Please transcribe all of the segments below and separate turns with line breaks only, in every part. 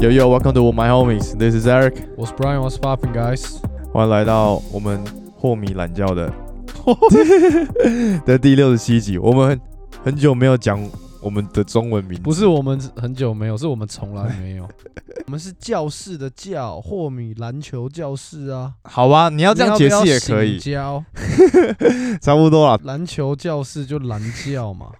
Yo yo, welcome to my homies. This is Eric.
我是 Brian，What's popping guys？
欢迎来到我们霍米懒觉的 的第六十七集。我们很久没有讲我们的中文名字，
不是我们很久没有，是我们从来没有。我们是教室的教，霍米篮球教室啊。
好吧？你要这样解释也可以，
教
差不多啦。
篮球教室就篮教嘛，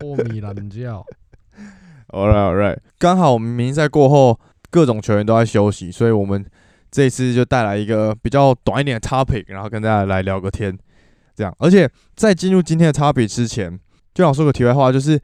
霍米篮教。
All right, all right。刚好我们明星赛过后，各种球员都在休息，所以我们这一次就带来一个比较短一点的 topic，然后跟大家来聊个天，这样。而且在进入今天的 topic 之前，就想说个题外话，就是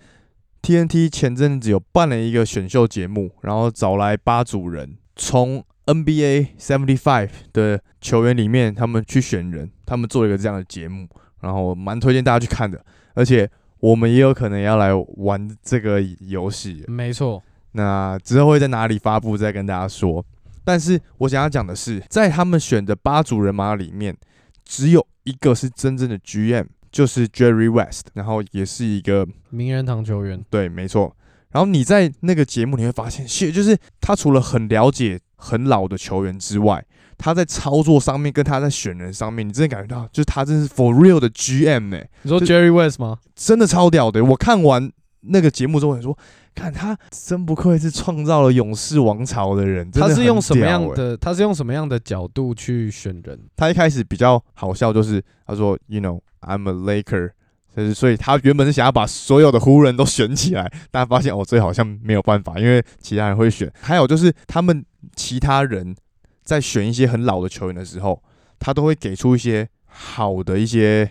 TNT 前阵子有办了一个选秀节目，然后找来八组人，从 NBA Seventy Five 的球员里面，他们去选人，他们做了一个这样的节目，然后蛮推荐大家去看的，而且。我们也有可能要来玩这个游戏，
没错。
那之后会在哪里发布再跟大家说。但是我想要讲的是，在他们选的八组人马里面，只有一个是真正的 GM，就是 Jerry West，然后也是一个
名人堂球员。
对，没错。然后你在那个节目你会发现，谢就是他除了很了解很老的球员之外，他在操作上面跟他在选人上面，你真的感觉到，就是他真是 for real 的 GM 呢、欸。
你说 Jerry West 吗？
真的超屌的！我看完那个节目之后，我说，看他真不愧是创造了勇士王朝的人。
他是用什么样
欸
的？他是用什么样的角度去选人？
他一开始比较好笑，就是他说，You know, I'm a Laker。就是，所以他原本是想要把所有的湖人都选起来，但发现哦，这好像没有办法，因为其他人会选。还有就是，他们其他人在选一些很老的球员的时候，他都会给出一些好的一些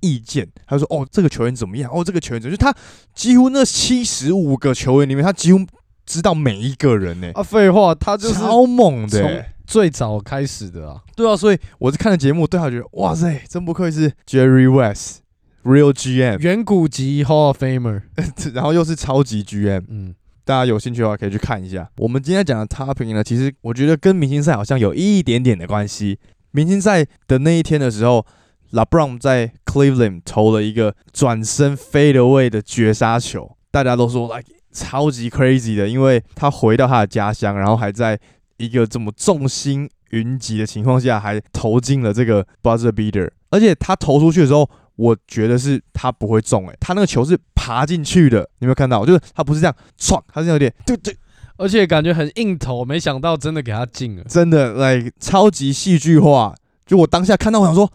意见。他说：“哦，这个球员怎么样？哦，这个球员怎么样？”就他几乎那七十五个球员里面，他几乎知道每一个人呢、
啊，废话，他就是
超猛的。
最早开始的啊。
对啊，所以我是看了节目，对他觉得哇塞，真不愧是 Jerry West。Real GM，
远古级 Hall of Famer，
然后又是超级 GM，
嗯，
大家有兴趣的话可以去看一下。我们今天讲的 topic 呢，其实我觉得跟明星赛好像有一点点的关系。明星赛的那一天的时候，LeBron 在 Cleveland 投了一个转身 fade away 的绝杀球，大家都说 like 超级 crazy 的，因为他回到他的家乡，然后还在一个这么众星云集的情况下，还投进了这个 buzzer beater，而且他投出去的时候。我觉得是他不会中诶、欸，他那个球是爬进去的，你有没有看到？就是他不是这样撞，他是有点对对，
而且感觉很硬投，没想到真的给他进了，
真的 like 超级戏剧化。就我当下看到，我想说，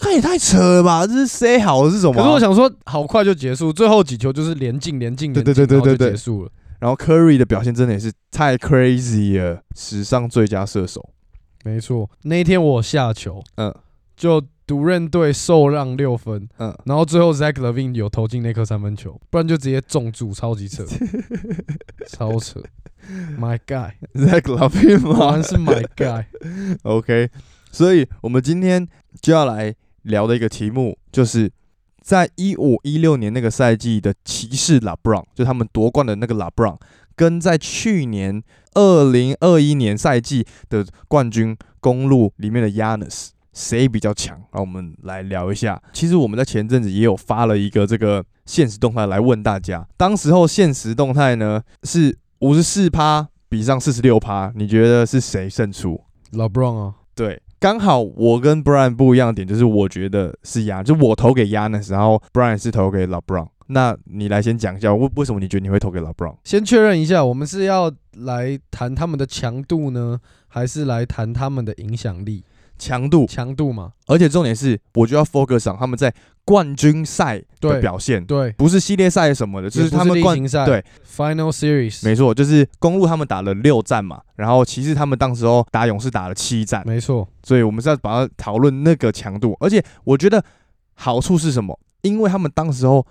他也太扯了吧，这是 say 好的是什么、啊？
可是我想说，好快就结束，最后几球就是连进连进，
对对对对对对，
结束了。
然后 Curry 的表现真的也是太 crazy 了，史上最佳射手。
没错，那一天我下球，
嗯，
就。独任队受让六分，
嗯，
然后最后 Zach Levine 有投进那颗三分球，不然就直接中柱，超级扯，超扯，My guy，Zach
Levine 吗？
果然是 My guy。
OK，所以我们今天就要来聊的一个题目，就是在一五一六年那个赛季的骑士 LeBron，就他们夺冠的那个 LeBron，跟在去年二零二一年赛季的冠军公路里面的 Yanis。谁比较强？让我们来聊一下。其实我们在前阵子也有发了一个这个现实动态来问大家，当时候现实动态呢是五十四趴比上四十六趴，你觉得是谁胜出
？LeBron 啊，
对，刚好我跟 Brian 不一样的点就是我觉得是压，就我投给 Yanis，然后 Brian 是投给 LeBron。那你来先讲一下为为什么你觉得你会投给 LeBron？
先确认一下，我们是要来谈他们的强度呢，还是来谈他们的影响力？
强度，
强度嘛，
而且重点是，我就要 focus 上他们在冠军赛的表现，
对，
不是系列赛什么的，就是他们冠
赛，
对
，Final Series，
没错，就是公路他们打了六战嘛，然后骑士他们当时候打勇士打了七战，
没错，
所以我们是要把它讨论那个强度，而且我觉得好处是什么？因为他们当时候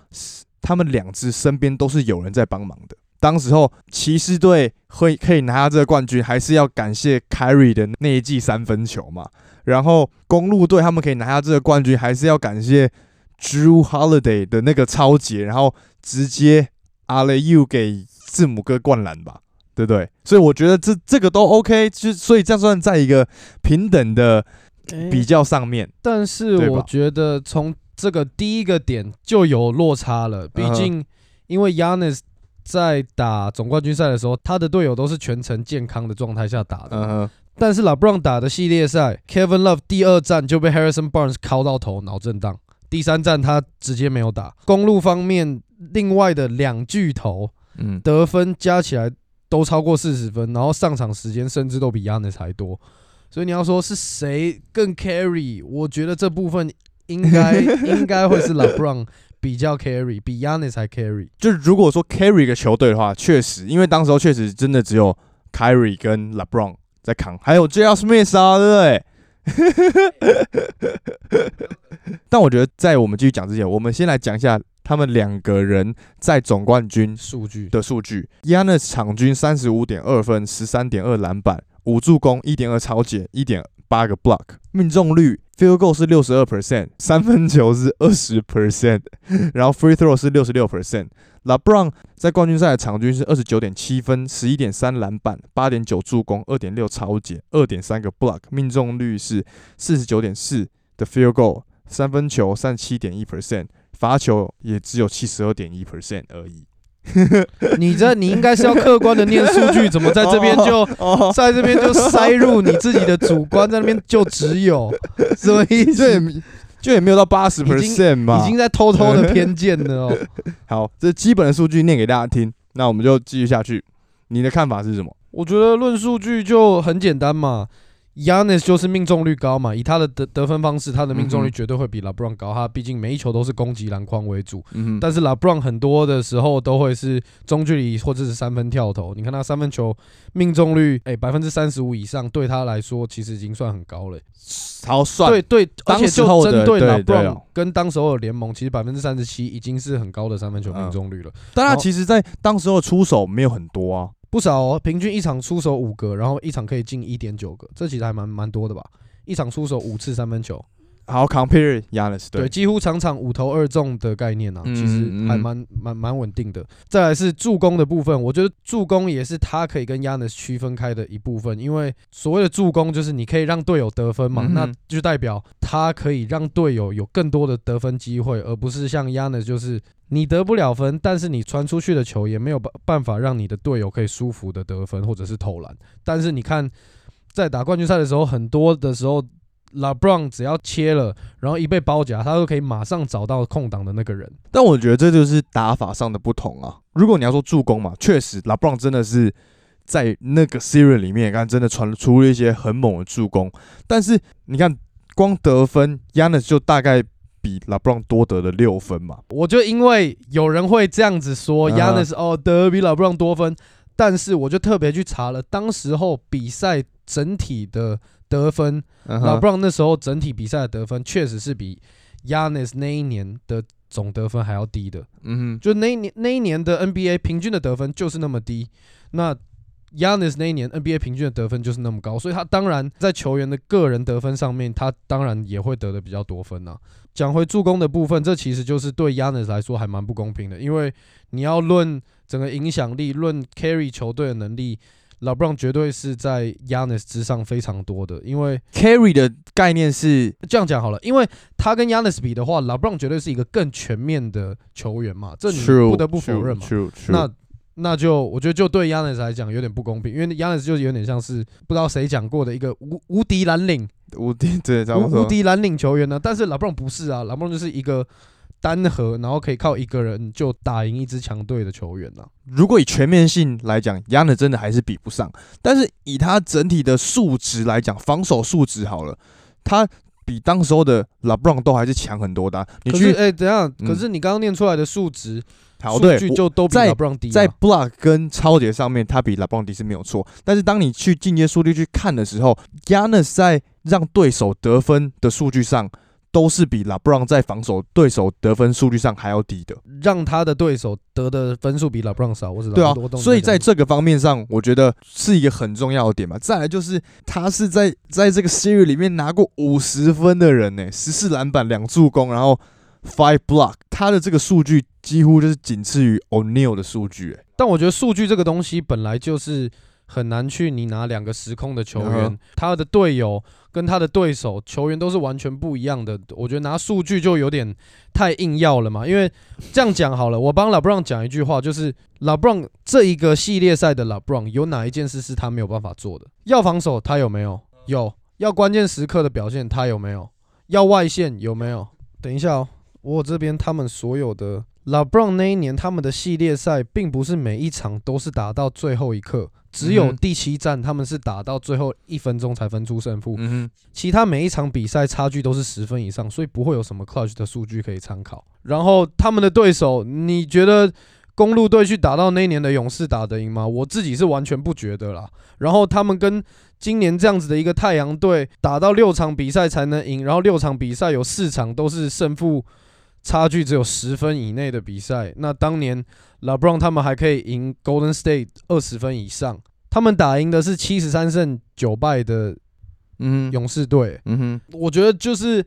他们两支身边都是有人在帮忙的。当时候骑士队会可以拿下这个冠军，还是要感谢 Kyrie 的那一记三分球嘛。然后公路队他们可以拿下这个冠军，还是要感谢 Drew Holiday 的那个超节，然后直接 l e u 给字母哥灌篮吧，对不对？所以我觉得这这个都 OK，就所以这样算在一个平等的比较上面。
但是我觉得从这个第一个点就有落差了，毕竟因为 Yanis 在打总冠军赛的时候，他的队友都是全程健康的状态下打的。但是 LeBron 打的系列赛，Kevin Love 第二战就被 Harrison Barnes 敲到头，脑震荡。第三战他直接没有打。公路方面，另外的两巨头
嗯，
得分加起来都超过四十分，然后上场时间甚至都比 Yanis 还多。所以你要说是谁更 carry，我觉得这部分应该 应该会是 LeBron 比较 carry，比 Yanis 还 carry。
就是如果说 carry 一个球队的话，确实，因为当时候确实真的只有 Kyrie 跟 LeBron 在扛，还有 J.R. Smith 啊，对不对？但我觉得在我们继续讲之前，我们先来讲一下他们两个人在总冠军
数据
的数据。Yanis 场均三十五点二分，十三点二篮板，五助攻，一点二超解，一点八个 block，命中率 field goal 是六十二 percent，三分球是二十 percent，然后 free throw 是六十六 percent。LeBron 在冠军赛的场均是二十九点七分，十一点三篮板，八点九助攻，二点六超解，二点三个 block，命中率是四十九点四的 field goal，三分球三十七点一 percent，罚球也只有七十二点一 percent 而已。
你这你应该是要客观的念数据，怎么在这边就
哦，
在这边就塞入你自己的主观，在那边就只有 什么意
就
思？
也没就也没有到八十 percent 嘛，
已经在偷偷的偏见了哦。
好，这基本的数据念给大家听，那我们就继续下去。你的看法是什么？
我觉得论数据就很简单嘛，Yanis 就是命中率高嘛，以他的得得分方式，他的命中率绝对会比 LeBron 高。他毕竟每一球都是攻击篮筐为主，
嗯，
但是 LeBron 很多的时候都会是中距离或者是三分跳投。你看他三分球命中率，哎，百分之三十五以上，对他来说其实已经算很高了。
好算，
对对，而
当
且就
时候
针对
对
LeBron 跟当时候的联盟，其实百分之三十七已经是很高的三分球
嗯
命中率了，
但他其实在当时候出手没有很多啊。
不少哦，平均一场出手五个，然后一场可以进一点九个，这其实还蛮蛮多的吧？一场出手五次三分球，
好，compare Yanis
对，
对，
几乎场场五投二中的概念啊，
嗯
其实还蛮蛮蛮稳定的。再来是助攻的部分，我觉得助攻也是他可以跟 Yanis 区分开的一部分，因为所谓的助攻就是你可以让队友得分嘛，
嗯哼
那就代表他可以让队友有更多的得分机会，而不是像 Yanis 就是你得不了分，但是你传出去的球也没有办办法让你的队友可以舒服的得分或者是投篮。但是你看，在打冠军赛的时候，很多的时候，LeBron 只要切了，然后一被包夹，他都可以马上找到空档的那个人。
但我觉得这就是打法上的不同啊。如果你要说助攻嘛，确实 LeBron 真的是在那个 series 里面，看真的传出了一些很猛的助攻。但是你看，光得分，Yanis 就大概比 LeBron 多得了六分嘛。
我就因为有人会这样子说
嗯
，Yanis 哦得得比 LeBron 多分，但是我就特别去查了，当时候比赛整体的得分、
嗯
l
哼
e b r o n 那时候整体比赛的得分确实是比 Yanis 那一年的总得分还要低的。
嗯哼，
就那一年那一年的 NBA 平均的得分就是那么低，那 Yanis 那一年 NBA 平均的得分就是那么高，所以他当然在球员的个人得分上面，他当然也会得的比较多分呐、讲回助攻的部分，这其实就是对 Yanis 来说还蛮不公平的，因为你要论整个影响力、论 carry 球队的能力，LeBron 绝对是在 Yanis 之上非常多的，因为
carry 的概念是，
这样讲好了，因为他跟 Yanis 比的话，LeBron 绝对是一个更全面的球员嘛，这你不得不否认嘛。
True, true,
那那就我觉得就对 Yanis 来讲有点不公平，因为 Yanis 就有点像是不知道谁讲过的一个无无敌蓝领
无敌对，
无无敌蓝领球员呢，但是老布朗不是啊，老布朗就是一个单核，然后可以靠一个人就打赢一支强队的球员啊。
如果以全面性来讲，Yanis 真的还是比不上。但是以他整体的数值来讲，防守数值好了，他比当时候的 LeBron 都还是强很多的啊、你去
可是哎、等一下，
嗯
可是你刚刚念出来的数值数
好对，
就都比
在
老布朗低、啊，
在 block 跟超节上面，他比 LeBron 低是没有错。但是当你去进阶数据去看的时候，Yanis 在让对手得分的数据上，都是比 LeBron 在防守对手得分数据上还要低的。
让他的对手得的分数比老布朗少。我知道，
对啊所以在这个方面上，我觉得是一个很重要的点嘛。再来就是他是在在这个 series 里面拿过五十分的人呢，十四篮板两助攻，然后 five block，他的这个数据几乎就是仅次于 O'Neal 的数据、欸。
但我觉得数据这个东西本来就是很难去，你拿两个时空的球员，
嗯
他的队友跟他的对手球员都是完全不一样的。我觉得拿数据就有点太硬要了嘛。因为这样讲好了，我帮 LeBron 讲一句话，就是 LeBron 这一个系列赛的 LeBron 有哪一件事是他没有办法做的？要防守他有没有？有。要关键时刻的表现他有没有？要外线有没有？等一下哦，我这边他们所有的 LeBron 那一年他们的系列赛，并不是每一场都是打到最后一刻，只有第七战他们是打到最后一分钟才分出胜负，
嗯
其他每一场比赛差距都是十分以上，所以不会有什么 clutch 的数据可以参考。然后他们的对手，你觉得公路队去打到那一年的勇士打得赢吗？我自己是完全不觉得啦。然后他们跟今年这样子的一个太阳队打到六场比赛才能赢，然后六场比赛有四场都是胜负差距只有十分以内的比赛。那当年 LeBron 他们还可以赢 Golden State 二十分以上，他们打赢的是七十三胜九败的
嗯，
勇士队。
嗯哼，
我觉得就是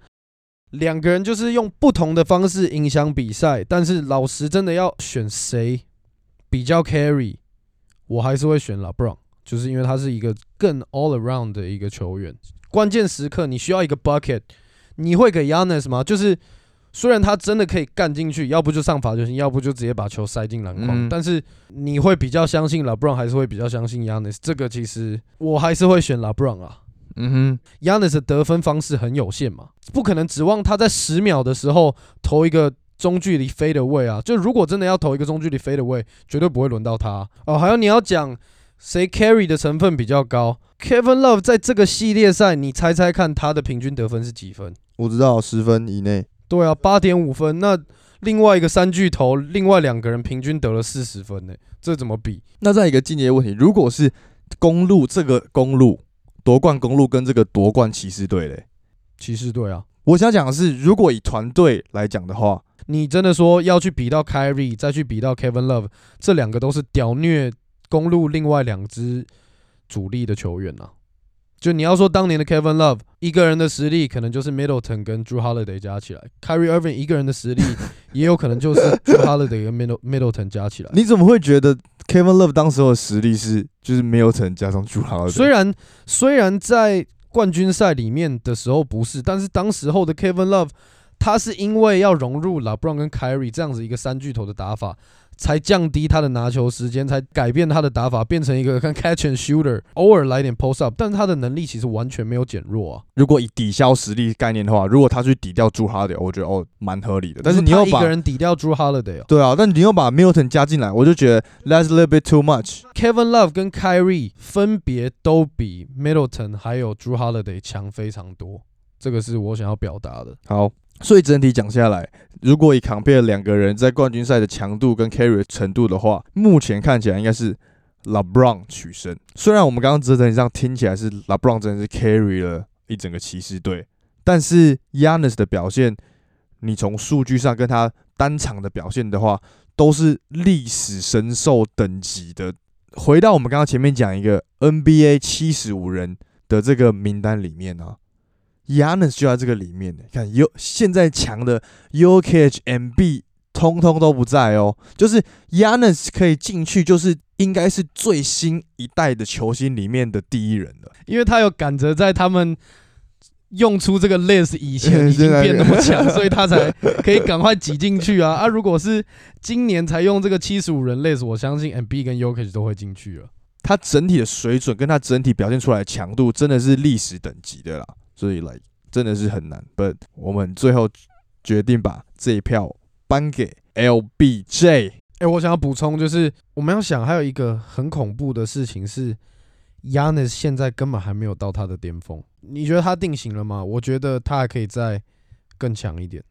两个人就是用不同的方式影响比赛，但是老实真的要选谁比较 carry，我还是会选 LeBron，就是因为他是一个更 all around 的一个球员。关键时刻你需要一个 bucket，你会给 Yanis 吗？就是虽然他真的可以干进去，要不就上罚球线，要不就直接把球塞进篮筐，
嗯
但是你会比较相信 LeBron，还是会比较相信 Yanis？这个其实我还是会选 LeBron 啊。
嗯哼
，Yanis 的得分方式很有限嘛，不可能指望他在十秒的时候投一个中距离 fade away 啊。就如果真的要投一个中距离 fade away，绝对不会轮到他哦。还有你要讲谁 carry 的成分比较高，Kevin Love 在这个系列赛，你猜猜看他的平均得分是几分？
我知道十分以内。
对啊，八点五分。那另外一个三巨头，另外两个人平均得了四十分呢、这怎么比？
那再一个进阶问题，如果是公路这个公路夺冠公路跟这个夺冠骑士队嘞，
骑士队啊，
我想讲的是，如果以团队来讲的话，
你真的说要去比到 Kyrie，再去比到 Kevin Love，这两个都是屌虐公路另外两支主力的球员啊。就你要说当年的 Kevin Love 一个人的实力，可能就是 Middleton 跟 Drew Holiday 加起来；Kyrie Irving 一个人的实力，也有可能就是 Drew Holiday 跟 Middle Middleton 加起来。
你怎么会觉得 Kevin Love 当时候的实力是就是 Middleton 加上 Drew Holiday？？
虽然虽然在冠军赛里面的时候不是，但是当时候的 Kevin Love，他是因为要融入 LeBron 跟 Kyrie 这样子一个三巨头的打法，才降低他的拿球时间，才改变他的打法，变成一个看 catch and shooter，偶尔来点 post up，但是他的能力其实完全没有减弱啊。
如果以抵消实力概念的话，如果他去抵掉朱哈德，我觉得哦蛮合理的。但是你要把
一个人抵掉 Drew Holiday 哦
对啊，但你又把 Milton 加进来，我就觉得 that's a little bit too much。
，Kevin Love 跟 Kyrie 分别都比 Middleton 还有 Drew Holiday 强非常多，这个是我想要表达的。
好，所以整体讲下来，如果以 compare 两个人在冠军赛的强度跟 carry 的程度的话，目前看起来应该是 LeBron 取胜。虽然我们刚刚整体上听起来是 LeBron 真的是 carry 了一整个骑士队，但是 Yanis 的表现，你从数据上跟他单场的表现的话，都是历史神兽等级的。回到我们刚刚前面讲一个 NBA 七十五人的这个名单里面啊，Yanis 就在这个里面的。看 U 现在强的 UKH、MB 通通都不在哦，就是 Yanis 可以进去，就是应该是最新一代的球星里面的第一人了。
因为他有赶着在他们用出这个 list 以前 已经变那么强，所以他才可以赶快挤进去啊！啊，如果是今年才用这个七十五人 list，我相信 MB 跟 Yokich 都会进去了。
他整体的水准跟他整体表现出来的强度，真的是历史等级的啦，所以来真的是很难。But 我们最后决定把这一票颁给 LBJ。
哎、我想要补充，就是我们要想，还有一个很恐怖的事情是，Yanis 现在根本还没有到他的巅峰。你觉得他定型了吗？我觉得他还可以再更强一点。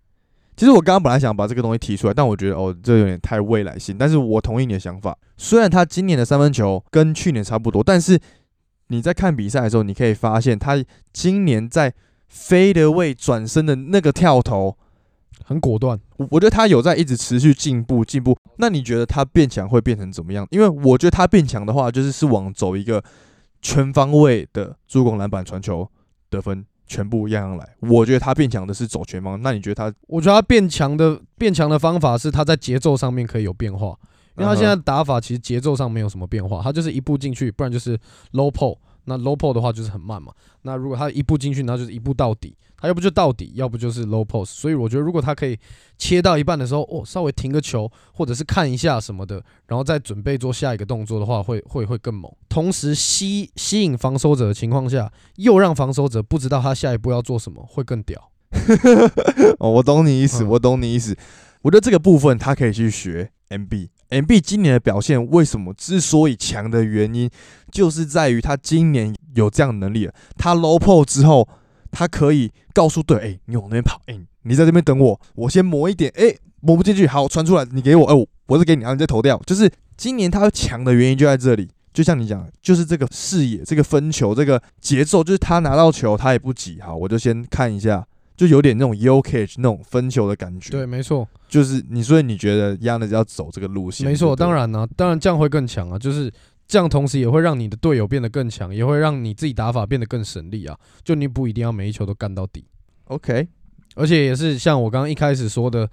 其实我刚刚本来想把这个东西提出来，但我觉得哦，这有点太未来性。但是我同意你的想法。虽然他今年的三分球跟去年差不多，但是你在看比赛的时候，你可以发现他今年在 fade away 转身的那个跳投，
很果断，
我我觉得他有在一直持续进步进步。那你觉得他变强会变成怎么样？因为我觉得他变强的话，就是是往走一个全方位的助攻、篮板、传球、得分全部样样来。我觉得他变强的是走全方，那你觉得他？
我觉得他变强的变强的方法是他在节奏上面可以有变化，因为他现在打法其实节奏上没有什么变化，他就是一步进去，不然就是 low pull。那 low pull 的话就是很慢嘛。那如果他一步进去，那就是一步到底。他要不就到底，要不就是 low post。所以我觉得，如果他可以切到一半的时候，哦，稍微停个球，或者是看一下什么的，然后再准备做下一个动作的话，会会会更猛。同时吸吸引防守者的情况下，又让防守者不知道他下一步要做什么，会更屌。
哦，我懂你意思，我懂你意思。我觉得这个部分他可以去学 MB。MB 今年的表现为什么之所以强的原因，就是在于他今年有这样的能力了。他 low pull 之后。他可以告诉队，哎，你往那边跑，哎，你在这边等我，我先磨一点，哎，磨不进去，好，传出来，你给我，哎，我是给你，然后你再投掉。就是今年他强的原因就在这里，就像你讲，就是这个视野，这个分球，这个节奏，就是他拿到球他也不急，好，我就先看一下，就有点那种 U catch 那种分球的感觉。
对，没错，
就是你，所以你觉得亚的要走这个路线？
没错，当然呢，当然这样会更强啊，就是。这样同时也会让你的队友变得更强，也会让你自己打法变得更省力啊！就你不一定要每一球都干到底
，OK。
而且也是像我刚刚一开始说的，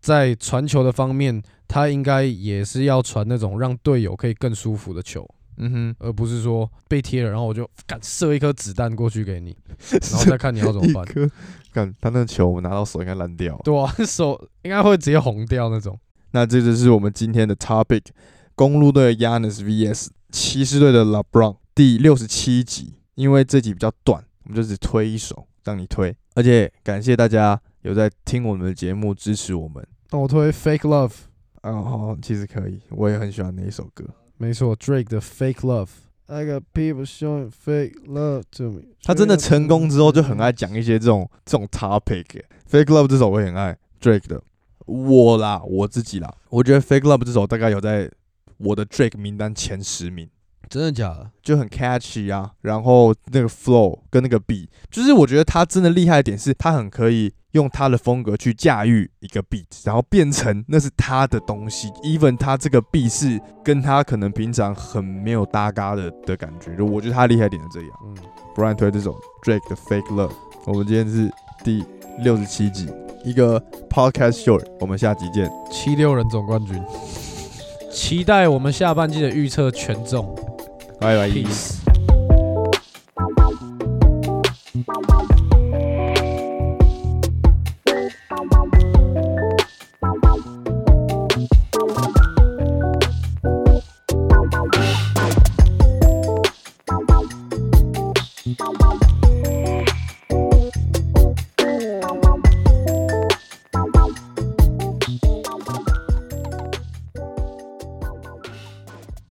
在传球的方面，他应该也是要传那种让队友可以更舒服的球，嗯哼，而不是说被贴了，然后我就敢射一颗子弹过去给你，然后再看你要怎么办。
看他那球我拿到手应该烂掉，
对啊，手应该会直接红掉那种。
那这就是我们今天的 topic：公路队的 Yanis vs。骑士队的 LeBron 第六十七集，因为这集比较短，我们就只推一首让你推，而且感谢大家有在听我们的节目支持我们。
那我推 Fake Love，
哦，其实可以，我也很喜欢那一首歌。
没错，Drake 的 Fake Love。I got people showing fake love to me。
他真的成功之后就很爱讲一些这种这种 topic。Fake Love 这首我也很爱 Drake 的。我啦，我自己啦，我觉得 Fake Love 这首大概有在。我的 Drake 名单前十名，
真的假的？
就很 catchy 啊，然后那个 flow 跟那个 beat，就是我觉得他真的厉害的点是，他很可以用他的风格去驾驭一个 beat，然后变成那是他的东西。Even 他这个 beat 是跟他可能平常很没有搭嘎的的感觉，就我觉得他厉害点是这样。嗯，不然推这首 Drake 的 Fake Love。我们今天是第六十七集，一个 podcast short，我们下集见。
七六人总冠军。期待我们下半季的预测全中，
拜拜。